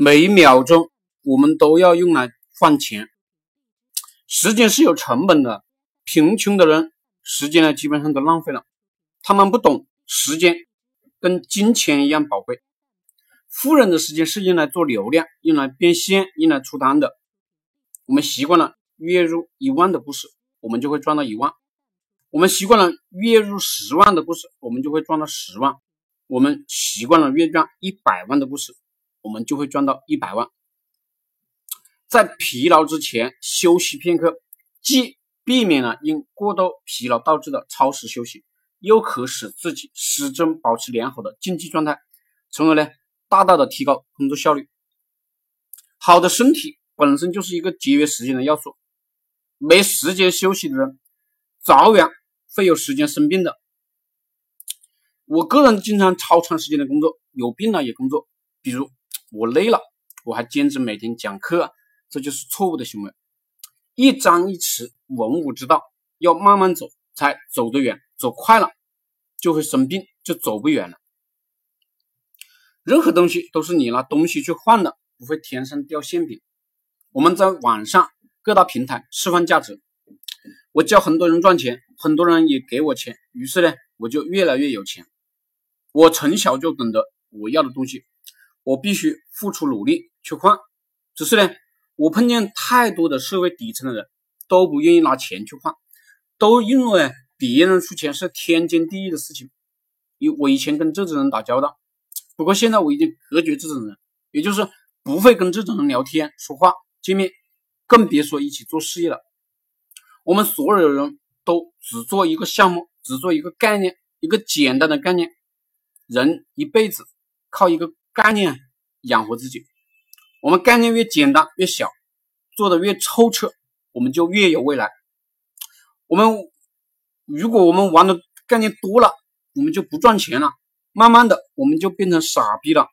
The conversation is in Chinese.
每一秒钟我们都要用来换钱，时间是有成本的。贫穷的人时间呢，基本上都浪费了，他们不懂时间跟金钱一样宝贵。富人的时间是用来做流量、用来变现、用来出单的。我们习惯了月入一万的故事，我们就会赚到一万；我们习惯了月入十万的故事，我们就会赚到十万；我们习惯了月赚一百万的故事。我们就会赚到一百万。在疲劳之前休息片刻，既避免了因过度疲劳导致的超时休息，又可使自己始终保持良好的竞技状态，从而呢大大的提高工作效率。好的身体本身就是一个节约时间的要素，没时间休息的人，早晚会有时间生病的。我个人经常超长时间的工作，有病了也工作，比如。我累了，我还坚持每天讲课，这就是错误的行为。一张一弛，文武之道，要慢慢走才走得远。走快了就会生病，就走不远了。任何东西都是你拿东西去换的，不会天上掉馅饼。我们在网上各大平台释放价值，我教很多人赚钱，很多人也给我钱，于是呢，我就越来越有钱。我从小就懂得我要的东西。我必须付出努力去换，只是呢，我碰见太多的社会底层的人都不愿意拿钱去换，都认为别人出钱是天经地义的事情。以我以前跟这种人打交道，不过现在我已经隔绝这种人，也就是不会跟这种人聊天说话见面，更别说一起做事业了。我们所有的人都只做一个项目，只做一个概念，一个简单的概念。人一辈子靠一个。概念养活自己，我们概念越简单越小，做的越透彻，我们就越有未来。我们如果我们玩的概念多了，我们就不赚钱了，慢慢的我们就变成傻逼了。